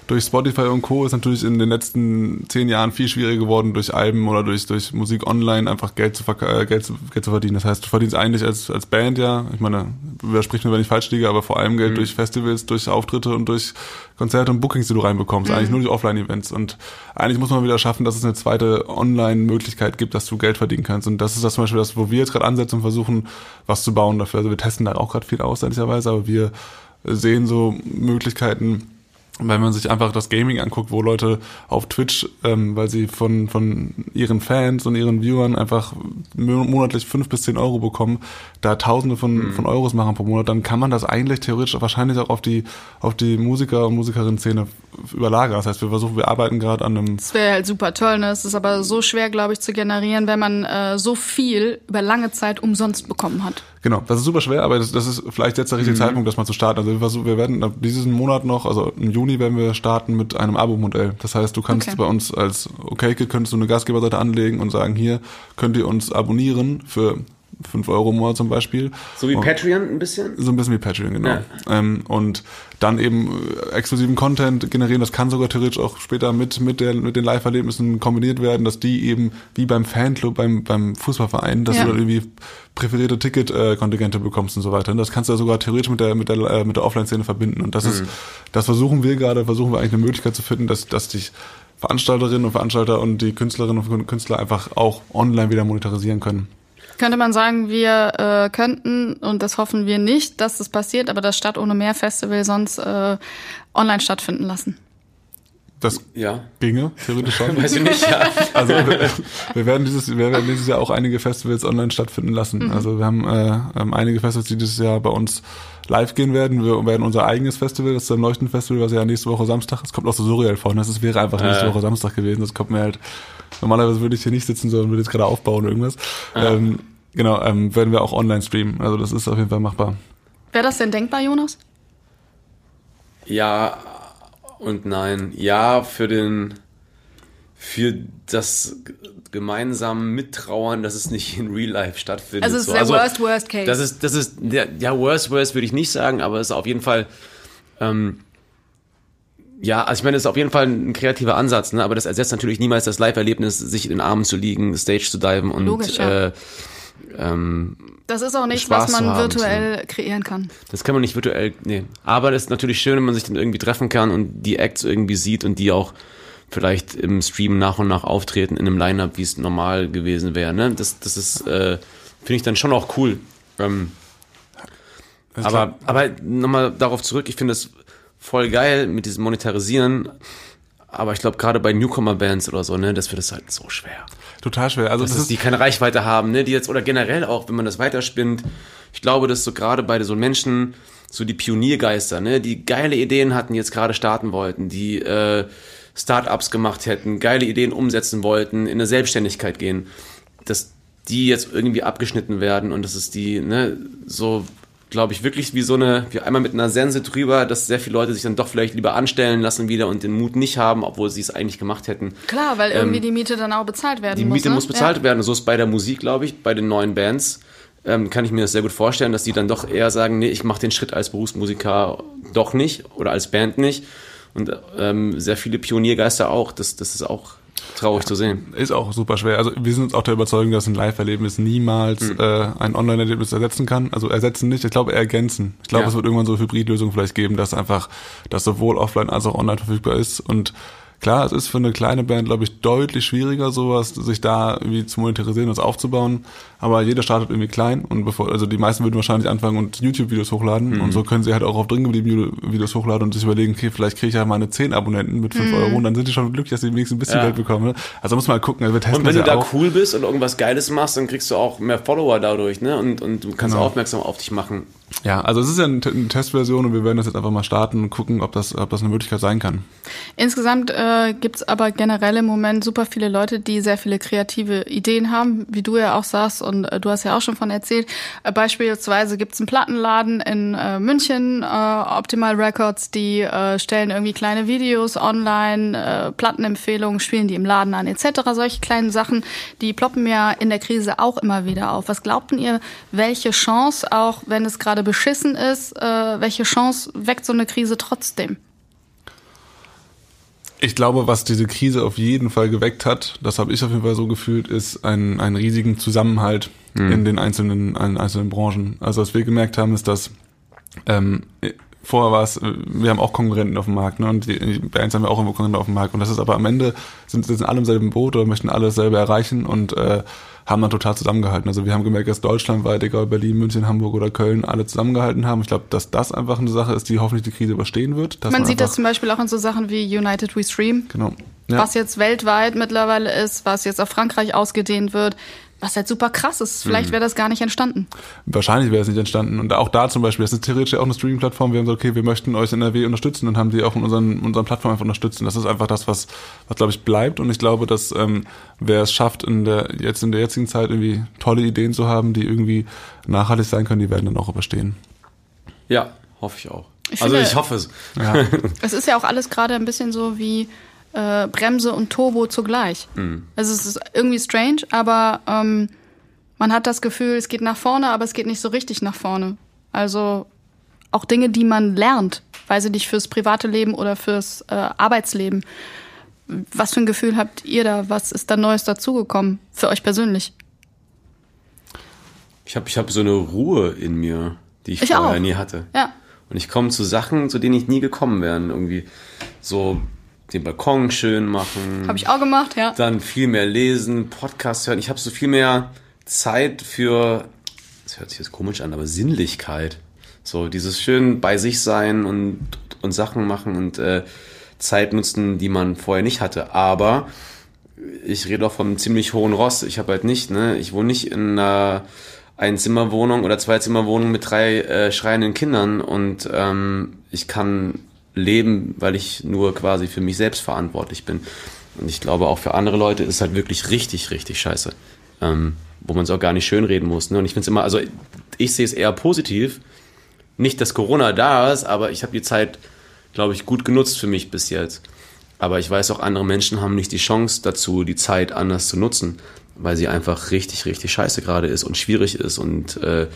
durch Spotify und Co. ist natürlich in den letzten zehn Jahren viel schwieriger geworden, durch Alben oder durch, durch Musik online einfach Geld zu, äh, Geld, zu, Geld zu verdienen. Das heißt, du verdienst eigentlich als, als Band ja, ich meine, übersprich mir, wenn ich falsch liege, aber vor allem Geld mhm. durch Festivals, durch Auftritte und durch Konzerte und Bookings, die du reinbekommst. Mhm. Eigentlich nur durch Offline-Events. Und eigentlich muss man wieder schaffen, dass es eine zweite Online-Möglichkeit gibt, dass du Geld verdienen kannst. Und das ist das zum Beispiel das, wo wir jetzt gerade ansetzen und versuchen, was zu bauen dafür. Also wir testen da auch gerade viel aus, ehrlicherweise, aber wir sehen so Möglichkeiten, wenn man sich einfach das Gaming anguckt, wo Leute auf Twitch, ähm, weil sie von, von ihren Fans und ihren Viewern einfach monatlich fünf bis zehn Euro bekommen, da Tausende von, mhm. von Euros machen pro Monat, dann kann man das eigentlich theoretisch wahrscheinlich auch auf die, auf die Musiker- und Musikerinnen-Szene überlagern. Das heißt, wir versuchen, wir arbeiten gerade an einem... Das wäre halt super toll, ne? Es ist aber so schwer, glaube ich, zu generieren, wenn man äh, so viel über lange Zeit umsonst bekommen hat. Genau, das ist super schwer, aber das, das ist vielleicht jetzt der richtige mhm. Zeitpunkt, das mal zu starten. Also wir, versuchen, wir werden diesen Monat noch, also im Juni werden wir starten mit einem Abo-Modell. Das heißt, du kannst okay. bei uns als OKKid könntest du eine Gastgeberseite anlegen und sagen, hier könnt ihr uns abonnieren für 5 Euro im Monat zum Beispiel. So wie und Patreon ein bisschen? So ein bisschen wie Patreon, genau. Ja. Ähm, und dann eben äh, exklusiven Content generieren. Das kann sogar theoretisch auch später mit, mit, der, mit den Live-Erlebnissen kombiniert werden, dass die eben wie beim Fanclub, beim, beim Fußballverein, dass ja. du dann irgendwie präferierte Ticket-Kontingente bekommst und so weiter. Das kannst du ja sogar theoretisch mit der, mit der, äh, mit der Offline-Szene verbinden. Und das mhm. ist, das versuchen wir gerade, versuchen wir eigentlich eine Möglichkeit zu finden, dass, dass dich Veranstalterinnen und Veranstalter und die Künstlerinnen und Künstler einfach auch online wieder monetarisieren können. Könnte man sagen, wir äh, könnten, und das hoffen wir nicht, dass das passiert, aber das Stadt ohne Meer Festival sonst äh, online stattfinden lassen. Das ja. ginge, theoretisch schon. (laughs) Weiß ich nicht, ja. Also wir, wir, werden dieses, wir werden dieses Jahr auch einige Festivals online stattfinden lassen. Mhm. Also wir haben äh, ähm, einige Festivals, die dieses Jahr bei uns live gehen werden. Wir werden unser eigenes Festival, das ist ein Leuchtenfestival, was ja nächste Woche Samstag ist, kommt auch so surreal vor. Das wäre einfach nächste äh. Woche Samstag gewesen. Das kommt mir halt Normalerweise würde ich hier nicht sitzen, sondern würde jetzt gerade aufbauen oder irgendwas. Ja. Ähm, genau, ähm, werden wir auch online streamen. Also das ist auf jeden Fall machbar. Wäre das denn denkbar, Jonas? Ja und nein. Ja, für den für das gemeinsame Mittrauern, dass es nicht in Real Life stattfindet. Also es ist so. der also, worst, worst case. Das ist, das ist, der, ja, worst, worst würde ich nicht sagen, aber es ist auf jeden Fall, ähm, ja, also ich meine, das ist auf jeden Fall ein kreativer Ansatz, ne? aber das ersetzt natürlich niemals das Live-Erlebnis, sich in den Armen zu liegen, Stage zu diven und Logisch, ja. äh, ähm, das ist auch nichts, was man virtuell so. kreieren kann. Das kann man nicht virtuell, nee. Aber das ist natürlich schön, wenn man sich dann irgendwie treffen kann und die Acts irgendwie sieht und die auch vielleicht im Stream nach und nach auftreten in einem Line-Up, wie es normal gewesen wäre. Ne? Das, das ist, äh, finde ich dann schon auch cool. Ähm, Aber, aber nochmal darauf zurück, ich finde es voll geil mit diesem Monetarisieren. Aber ich glaube, gerade bei Newcomer-Bands oder so, ne, das wird es halt so schwer. Total schwer. Also Dass das es, ist, die keine Reichweite haben, ne, die jetzt, oder generell auch, wenn man das weiterspinnt. Ich glaube, dass so gerade bei so Menschen, so die Pioniergeister, ne, die geile Ideen hatten, jetzt gerade starten wollten, die äh, Startups gemacht hätten, geile Ideen umsetzen wollten, in eine Selbstständigkeit gehen, dass die jetzt irgendwie abgeschnitten werden und das ist die, ne, so glaube ich, wirklich wie so eine, wie einmal mit einer Sense drüber, dass sehr viele Leute sich dann doch vielleicht lieber anstellen lassen wieder und den Mut nicht haben, obwohl sie es eigentlich gemacht hätten. Klar, weil irgendwie die Miete dann auch bezahlt werden Ähm, Die muss. Miete ne? muss bezahlt ja. werden. So ist bei der Musik, glaube ich, bei den neuen Bands. Ähm, kann ich mir das sehr gut vorstellen, dass die dann doch eher sagen, nee, ich mache den Schritt als Berufsmusiker doch nicht oder als Band nicht. Und ähm, sehr viele Pioniergeister auch. Das, das ist auch traurig zu sehen. ist auch super schwer. Also wir sind uns auch der Überzeugung, dass ein Live-Erlebnis niemals Hm. äh, ein Online-Erlebnis ersetzen kann. Also ersetzen nicht, ich glaube ergänzen. Ich glaube, Ja. es wird irgendwann so eine Hybridlösung vielleicht geben, dass einfach das sowohl offline als auch online verfügbar ist. Und klar, es ist für eine kleine Band, glaube ich, deutlich schwieriger, sowas, sich da irgendwie zu monetarisieren und aufzubauen. Aber jeder startet irgendwie klein und bevor, also die meisten würden wahrscheinlich anfangen und YouTube-Videos hochladen. Mhm. Und so können sie halt auch auf drin gebliebene Videos hochladen und sich überlegen, okay, vielleicht kriege ich ja meine 10 Abonnenten mit 5 Euro und dann sind die schon glücklich, dass sie wenigstens ein bisschen Ja. Geld bekommen. Ne? Also muss man halt gucken. Also wir testen Und wenn das du ja da auch. cool bist und irgendwas Geiles machst, dann kriegst du auch mehr Follower dadurch, ne? Und, und du kannst Genau. aufmerksam auf dich machen. Ja, also es ist ja eine, eine Testversion und wir werden das jetzt einfach mal starten und gucken, ob das, ob das eine Möglichkeit sein kann. Insgesamt äh, gibt's aber generell im Moment super viele Leute, die sehr viele kreative Ideen haben, wie du ja auch sagst und äh, du hast ja auch schon von erzählt. Äh, beispielsweise gibt's einen Plattenladen in äh, München, äh, Optimal Records, die äh, stellen irgendwie kleine Videos online, äh, Plattenempfehlungen, spielen die im Laden an etc. Solche kleinen Sachen, die ploppen ja in der Krise auch immer wieder auf. Was glaubt denn ihr, welche Chance, auch wenn es gerade beschissen ist, äh, welche Chance weckt so eine Krise trotzdem? Ich glaube, was diese Krise auf jeden Fall geweckt hat, das habe ich auf jeden Fall so gefühlt, ist ein, einen riesigen Zusammenhalt in den einzelnen, in einzelnen Branchen. Also was wir gemerkt haben, ist, dass ähm, vorher war es, wir haben auch Konkurrenten auf dem Markt, ne? Und die, die Bands haben ja auch irgendwo Konkurrenten auf dem Markt. Und das ist aber am Ende sind, sind alle im selben Boot oder möchten alle dasselbe erreichen und äh, haben dann total zusammengehalten. Also wir haben gemerkt, dass deutschlandweit, egal Berlin, München, Hamburg oder Köln, alle zusammengehalten haben. Ich glaube, dass das einfach eine Sache ist, die hoffentlich die Krise überstehen wird. Dass Man sieht das zum Beispiel auch in so Sachen wie United We Stream, Genau. Ja. was jetzt weltweit mittlerweile ist, was jetzt auf Frankreich ausgedehnt wird, was halt super krass ist. Mhm. Vielleicht wäre das gar nicht entstanden. Wahrscheinlich wäre es nicht entstanden. Und auch da zum Beispiel, das ist theoretisch auch eine Streaming-Plattform. Wir haben gesagt, okay, wir möchten euch in NRW unterstützen und haben die auch in unseren, unseren Plattformen einfach unterstützen. Das ist einfach das, was, was glaube ich, bleibt. Und ich glaube, dass ähm, wer es schafft, in der, jetzt in der jetzigen Zeit irgendwie tolle Ideen zu haben, die irgendwie nachhaltig sein können, die werden dann auch überstehen. Ja, hoffe ich auch. Ich also finde- ich hoffe es. Ja. (laughs) Es ist ja auch alles gerade ein bisschen so wie äh, Bremse und Turbo zugleich. Also es ist irgendwie strange, aber ähm, man hat das Gefühl, es geht nach vorne, aber es geht nicht so richtig nach vorne. Also auch Dinge, die man lernt, weiß ich nicht, fürs private Leben oder fürs äh, Arbeitsleben. Was für ein Gefühl habt ihr da? Was ist da Neues dazugekommen für euch persönlich? Ich habe ich hab so eine Ruhe in mir, die ich, Ich vorher auch. nie hatte. Ja. Und ich komme zu Sachen, zu denen ich nie gekommen wäre. Irgendwie so den Balkon schön machen. Habe ich auch gemacht, ja. Dann viel mehr lesen, Podcast hören. Ich habe so viel mehr Zeit für, das hört sich jetzt komisch an, aber Sinnlichkeit. So dieses schön bei sich sein und, und Sachen machen und äh, Zeit nutzen, die man vorher nicht hatte. Aber ich rede auch von einem ziemlich hohen Ross. Ich habe halt nicht, ne, ich wohne nicht in einer Einzimmerwohnung oder Zweizimmerwohnung mit drei äh, schreienden Kindern und ähm, ich kann leben, weil ich nur quasi für mich selbst verantwortlich bin. Und ich glaube, auch für andere Leute ist es halt wirklich richtig, richtig scheiße. Ähm, wo man es auch gar nicht schönreden muss. Ne? Und ich finde es immer, also ich sehe es eher positiv. Nicht, dass Corona da ist, aber ich habe die Zeit, glaube ich, gut genutzt für mich bis jetzt. Aber ich weiß auch, andere Menschen haben nicht die Chance dazu, die Zeit anders zu nutzen, weil sie einfach richtig, richtig scheiße gerade ist und schwierig ist. Und äh,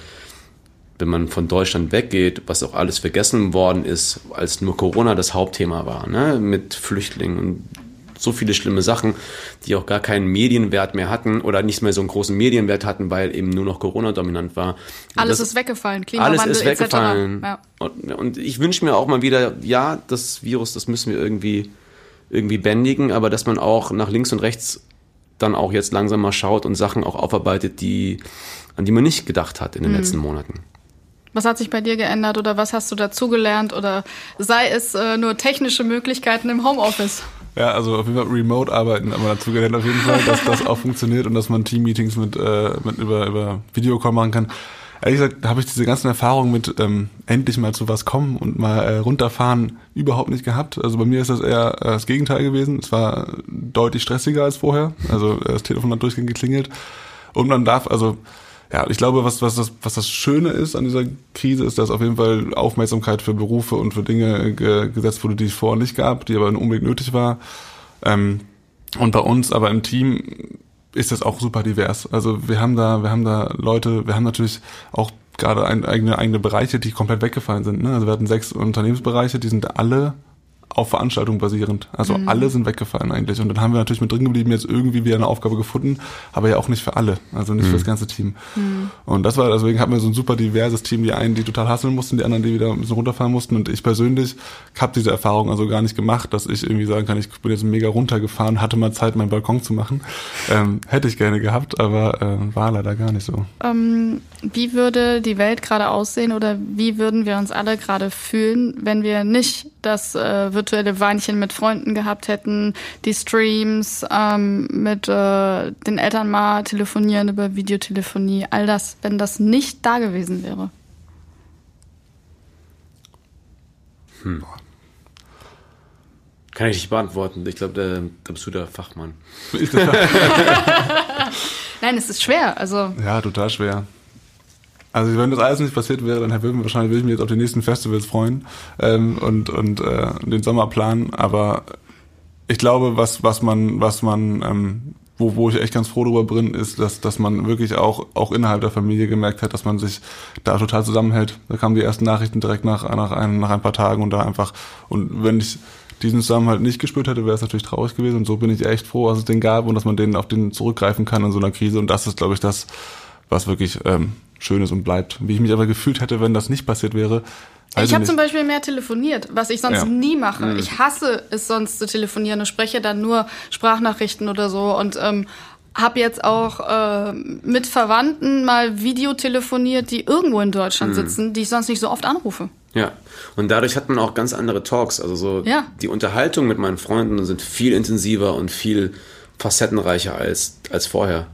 wenn man von Deutschland weggeht, was auch alles vergessen worden ist, als nur Corona das Hauptthema war, ne? mit Flüchtlingen und so viele schlimme Sachen, die auch gar keinen Medienwert mehr hatten oder nicht mehr so einen großen Medienwert hatten, weil eben nur noch Corona dominant war. Alles Das- ist weggefallen, alles Klimawandel ist weggefallen. Ja. Und, und ich wünsche mir auch mal wieder, ja, das Virus, das müssen wir irgendwie, irgendwie bändigen, aber dass man auch nach links und rechts dann auch jetzt langsam mal schaut und Sachen auch aufarbeitet, die, an die man nicht gedacht hat in den letzten Monaten. Was hat sich bei dir geändert oder was hast du dazugelernt oder sei es äh, nur technische Möglichkeiten im Homeoffice? Ja, also auf jeden Fall Remote-Arbeiten haben wir dazu gelernt auf jeden Fall, dass das auch funktioniert und dass man Team-Meetings mit, äh, mit über, über Videocall machen kann. Ehrlich gesagt habe ich diese ganzen Erfahrungen mit ähm, endlich mal zu was kommen und mal äh, runterfahren überhaupt nicht gehabt. Also bei mir ist das eher äh, das Gegenteil gewesen. Es war deutlich stressiger als vorher. Also äh, das Telefon hat durchgehend geklingelt. Und man darf, also ja, ich glaube, was, was, das, was das Schöne ist an dieser Krise, ist, dass auf jeden Fall Aufmerksamkeit für Berufe und für Dinge ge gesetzt wurde, die es vorher nicht gab, die aber unbedingt nötig war. Ähm, und bei uns aber im Team ist das auch super divers. Also wir haben da, wir haben da Leute, wir haben natürlich auch gerade ein, eigene, eigene Bereiche, die komplett weggefallen sind. Ne? Also wir hatten sechs Unternehmensbereiche, die sind alle auf Veranstaltungen basierend. Also mhm. alle sind weggefallen eigentlich. Und dann haben wir natürlich mit drin geblieben, jetzt irgendwie wieder eine Aufgabe gefunden, aber ja auch nicht für alle, also nicht mhm. für das ganze Team. Mhm. Und das war, deswegen hatten wir so ein super diverses Team, die einen, die total hasseln mussten, die anderen, die wieder ein bisschen runterfahren mussten. Und ich persönlich habe diese Erfahrung also gar nicht gemacht, dass ich irgendwie sagen kann, ich bin jetzt mega runtergefahren, hatte mal Zeit, meinen Balkon zu machen. Ähm, hätte ich gerne gehabt, aber äh, war leider gar nicht so. Ähm, wie würde die Welt gerade aussehen oder wie würden wir uns alle gerade fühlen, wenn wir nicht das äh, virtuelle Weinchen mit Freunden gehabt hätten, die Streams, ähm, mit äh, den Eltern mal telefonieren über Videotelefonie, all das, wenn das nicht da gewesen wäre? Hm. Kann ich nicht beantworten. Ich glaube, da, da bist du der Fachmann. (laughs) Nein, es ist schwer. Also ja, total schwer. Also wenn das alles nicht passiert wäre, dann würden wir wahrscheinlich würde ich mich jetzt auf die nächsten Festivals freuen ähm, und und äh, den Sommer planen. Aber ich glaube, was was man was man ähm, wo, wo ich echt ganz froh drüber bin, ist, dass, dass man wirklich auch, auch innerhalb der Familie gemerkt hat, dass man sich da total zusammenhält. Da kamen die ersten Nachrichten direkt nach, nach, ein, nach ein paar Tagen und da einfach, und wenn ich diesen Zusammenhalt nicht gespürt hätte, wäre es natürlich traurig gewesen. Und so bin ich echt froh, dass es den gab und dass man den auf den zurückgreifen kann in so einer Krise. Und das ist, glaube ich, das, was wirklich ähm, schön ist und bleibt. Wie ich mich aber gefühlt hätte, wenn das nicht passiert wäre. Ich habe zum Beispiel mehr telefoniert, was ich sonst ja. nie mache. Mhm. Ich hasse es sonst zu telefonieren und spreche dann nur Sprachnachrichten oder so und ähm, habe jetzt auch äh, mit Verwandten mal Videotelefoniert, die irgendwo in Deutschland mhm. sitzen, die ich sonst nicht so oft anrufe. Ja, und dadurch hat man auch ganz andere Talks. Also so ja. die Unterhaltung mit meinen Freunden sind viel intensiver und viel facettenreicher als, als vorher.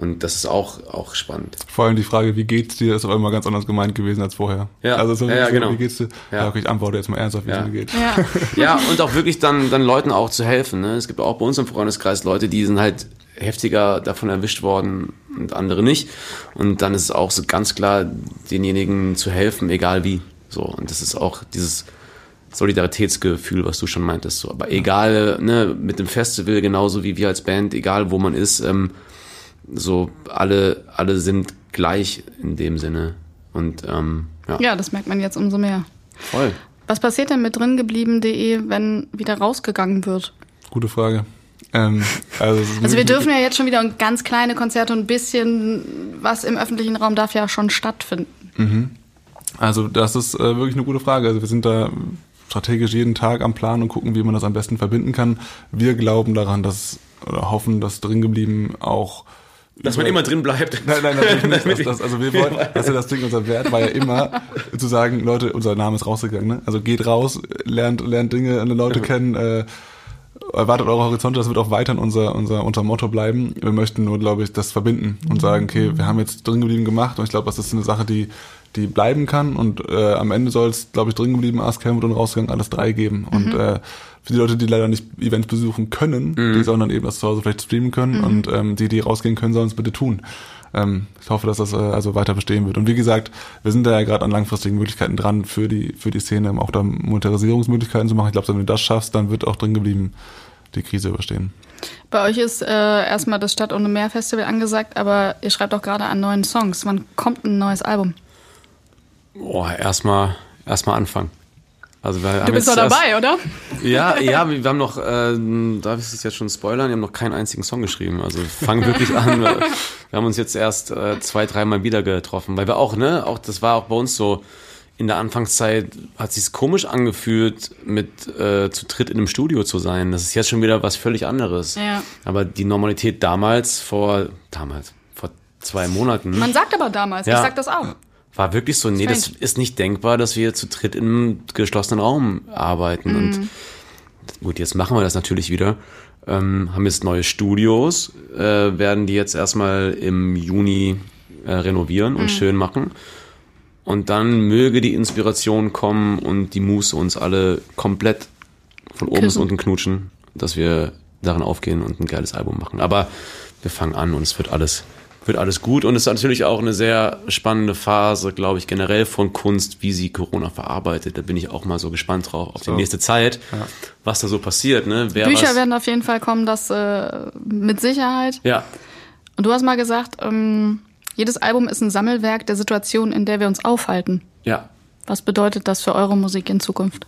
Und das ist auch, auch spannend. Vor allem die Frage, wie geht's dir, ist auch immer ganz anders gemeint gewesen als vorher. Ja, also so, ja, ja, genau. wie geht's dir? Ja. ja, okay, ich antworte jetzt mal ernsthaft, wie ja. es mir geht. Ja. (laughs) ja, und auch wirklich dann, dann Leuten auch zu helfen. Ne? Es gibt auch bei uns im Freundeskreis Leute, die sind halt heftiger davon erwischt worden und andere nicht. Und dann ist es auch so ganz klar, denjenigen zu helfen, egal wie. So, und das ist auch dieses Solidaritätsgefühl, was du schon meintest. So. Aber egal, ne, mit dem Festival genauso wie wir als Band, egal wo man ist, ähm, so alle, alle sind gleich in dem Sinne. Und ähm, ja. ja, das merkt man jetzt umso mehr. Voll. Was passiert denn mit dringeblieben.de, wenn wieder rausgegangen wird? Gute Frage. Ähm, also, also, wir dürfen ja jetzt schon wieder ganz kleine Konzerte und ein bisschen was im öffentlichen Raum darf ja schon stattfinden. Mhm. Also das ist äh, wirklich eine gute Frage. Also wir sind da strategisch jeden Tag am Plan und gucken, wie man das am besten verbinden kann. Wir glauben daran, dass oder hoffen, dass dringeblieben auch dass man immer drin bleibt. Nein, nein, natürlich nicht. (laughs) Das, das, also wir wollen, das ist ja das Ding, unser Wert war ja immer (laughs) zu sagen, Leute, unser Name ist rausgegangen. Ne? Also geht raus, lernt, lernt Dinge, Leute kennen, äh, erwartet eure Horizonte, das wird auch weiterhin unser, unser, unser Motto bleiben. Wir möchten nur, glaube ich, das verbinden und sagen, okay, wir haben jetzt drin geblieben gemacht und ich glaube, das ist eine Sache, die die bleiben kann und äh, am Ende soll es, glaube ich, drin geblieben, Ask Helmut und rausgegangen, alles drei geben. Mhm. Und äh, für die Leute, die leider nicht Events besuchen können, mhm. die sollen dann eben das zu Hause vielleicht streamen können mhm. und ähm, die, die rausgehen können, sollen es bitte tun. Ähm, ich hoffe, dass das äh, also weiter bestehen wird. Und wie gesagt, wir sind da ja gerade an langfristigen Möglichkeiten dran für die für die Szene, um auch da Monetarisierungsmöglichkeiten zu machen. Ich glaube, wenn du das schaffst, dann wird auch drin geblieben die Krise überstehen. Bei euch ist äh, erstmal das Stadt ohne Meer Festival angesagt, aber ihr schreibt auch gerade an neuen Songs. Wann kommt ein neues Album? Boah, erstmal erstmal anfangen. Also wir du bist doch dabei, oder? Ja, (laughs) ja, wir haben noch, äh, darf ich es jetzt schon spoilern, wir haben noch keinen einzigen Song geschrieben. Also fangen wirklich an. (laughs) Wir haben uns jetzt erst äh, zwei, dreimal wieder getroffen, weil wir auch, ne, auch das war auch bei uns so. In der Anfangszeit hat sich's komisch angefühlt, mit äh, zu dritt in einem Studio zu sein. Das ist jetzt schon wieder was völlig anderes. Ja. Aber die Normalität damals vor damals vor zwei Monaten. Man sagt aber damals, ja. ich sag das auch. War wirklich so, nee, das ist nicht denkbar, dass wir zu dritt einem geschlossenen Raum arbeiten. Und gut, jetzt machen wir das natürlich wieder. Ähm, haben jetzt neue Studios, äh, werden die jetzt erstmal im Juni äh, renovieren und schön machen. Und dann möge die Inspiration kommen und die Muße uns alle komplett von oben bis Küssen. unten knutschen, dass wir darin aufgehen und ein geiles Album machen. Aber wir fangen an und es wird alles, wird alles gut. Und es ist natürlich auch eine sehr spannende Phase, glaube ich, generell von Kunst, wie sie Corona verarbeitet. Da bin ich auch mal so gespannt drauf auf So. die nächste Zeit, was da so passiert. Ne? Wer Bücher was, werden auf jeden Fall kommen, das äh, mit Sicherheit. Ja, Und du hast mal gesagt, ähm, jedes Album ist ein Sammelwerk der Situation, in der wir uns aufhalten. ja. Was bedeutet das für eure Musik in Zukunft?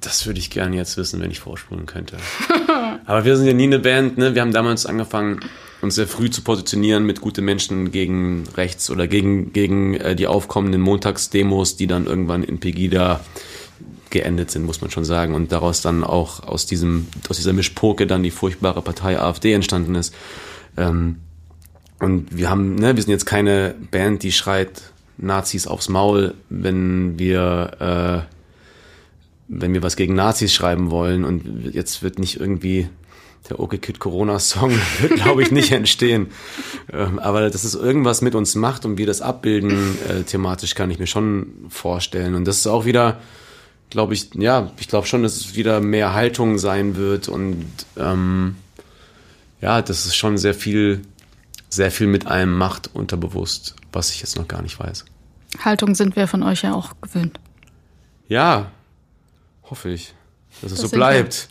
Das würde ich gerne jetzt wissen, wenn ich vorspulen könnte. (laughs) Aber wir sind ja nie eine Band, ne? Wir haben damals angefangen, uns sehr früh zu positionieren mit gute Menschen gegen rechts oder gegen, gegen äh, die aufkommenden Montagsdemos, die dann irgendwann in Pegida geendet sind, muss man schon sagen. Und daraus dann auch aus diesem, aus dieser Mischpoke dann die furchtbare Partei AfD entstanden ist. Ähm, und wir haben, ne, wir sind jetzt keine Band, die schreit Nazis aufs Maul, wenn wir äh, wenn wir was gegen Nazis schreiben wollen und jetzt wird nicht irgendwie der Okay Kid Corona Song (laughs) wird glaube ich nicht entstehen. Ähm, aber dass es irgendwas mit uns macht und wir das abbilden äh, thematisch kann ich mir schon vorstellen und das ist auch wieder glaube ich ja ich glaube schon dass es wieder mehr Haltung sein wird und ähm, ja dass es schon sehr viel sehr viel mit einem macht unterbewusst was ich jetzt noch gar nicht weiß. Haltung sind wir von euch ja auch gewöhnt. Ja, hoffe ich, dass es Das so sind bleibt.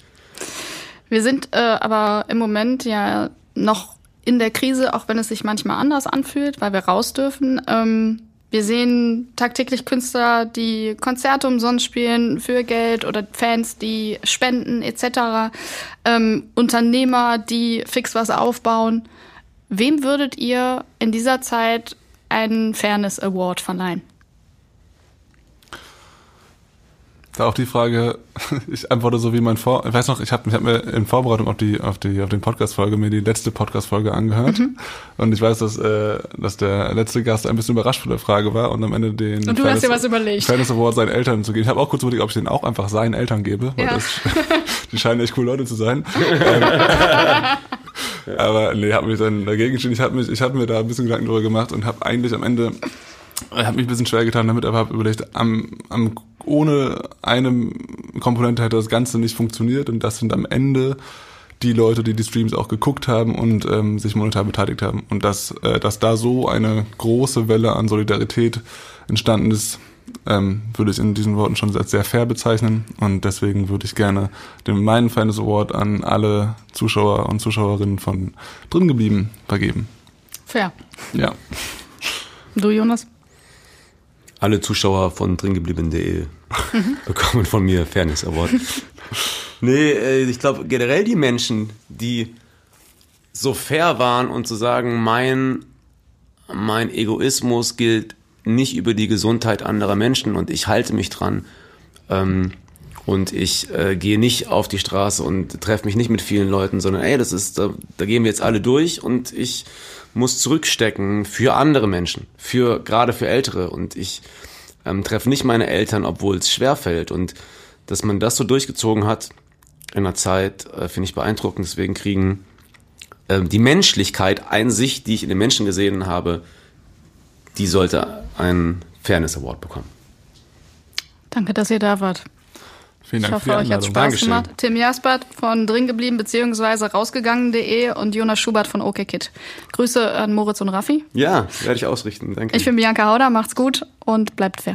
Wir sind äh, aber im Moment ja noch in der Krise, auch wenn es sich manchmal anders anfühlt, weil wir raus dürfen. Ähm, wir sehen tagtäglich Künstler, die Konzerte umsonst spielen für Geld oder Fans, die spenden etc. Ähm, Unternehmer, die fix was aufbauen. Wem würdet ihr in dieser Zeit einen Fairness Award verleihen? Da auch die Frage, (laughs) ich antworte so wie mein Vor, ich weiß noch, ich habe ich hab mir in Vorbereitung auf die auf die auf den Podcast Folge mir die letzte Podcast Folge angehört Mhm. und ich weiß, dass äh, dass der letzte Gast ein bisschen überrascht von der Frage war und am Ende den Und du hast dir was überlegt. Fairness Award seinen Eltern zu geben. Ich habe auch kurz überlegt, ob ich den auch einfach seinen Eltern gebe, weil Ja. das, (laughs) die scheinen echt coole Leute zu sein. (laughs) ähm, aber nee, habe mich dann dagegen entschieden. Ich habe mich ich habe mir da ein bisschen Gedanken drüber gemacht und habe eigentlich am Ende ich habe mich ein bisschen schwer getan damit, aber habe überlegt, am, am, ohne eine Komponente hätte das Ganze nicht funktioniert und das sind am Ende die Leute, die die Streams auch geguckt haben und ähm, sich monetar beteiligt haben. Und dass, äh, dass da so eine große Welle an Solidarität entstanden ist, ähm, würde ich in diesen Worten schon als sehr fair bezeichnen. Und deswegen würde ich gerne den meinen Fairness Award an alle Zuschauer und Zuschauerinnen von drin geblieben vergeben. Fair. Ja. Du, Jonas? Alle Zuschauer von dringeblieben.de bekommen von mir Fairness Award. nee, äh, ich glaube generell die Menschen, die so fair waren und zu sagen, mein, mein Egoismus gilt nicht über die Gesundheit anderer Menschen und ich halte mich dran. Ähm, und ich äh, gehe nicht auf die Straße und treffe mich nicht mit vielen Leuten, sondern ey, das ist, da, da gehen wir jetzt alle durch und ich muss zurückstecken für andere Menschen, für gerade für Ältere und ich ähm, treffe nicht meine Eltern, obwohl es schwer fällt und dass man das so durchgezogen hat in der Zeit, äh, finde ich beeindruckend. Deswegen kriegen ähm, die Menschlichkeit ein sich, die ich in den Menschen gesehen habe, die sollte einen Fairness Award bekommen. Danke, dass ihr da wart. Vielen Ich Dank für hoffe, die euch hat Einladung. Spaß Dankeschön. gemacht. Tim Jaspert von drin geblieben beziehungsweise rausgegangen.de und Jonas Schubert von OKKit. Grüße an Moritz und Raffi. Ja, werde ich ausrichten. Danke. Ich bin Bianca Hauder, macht's gut und bleibt fair.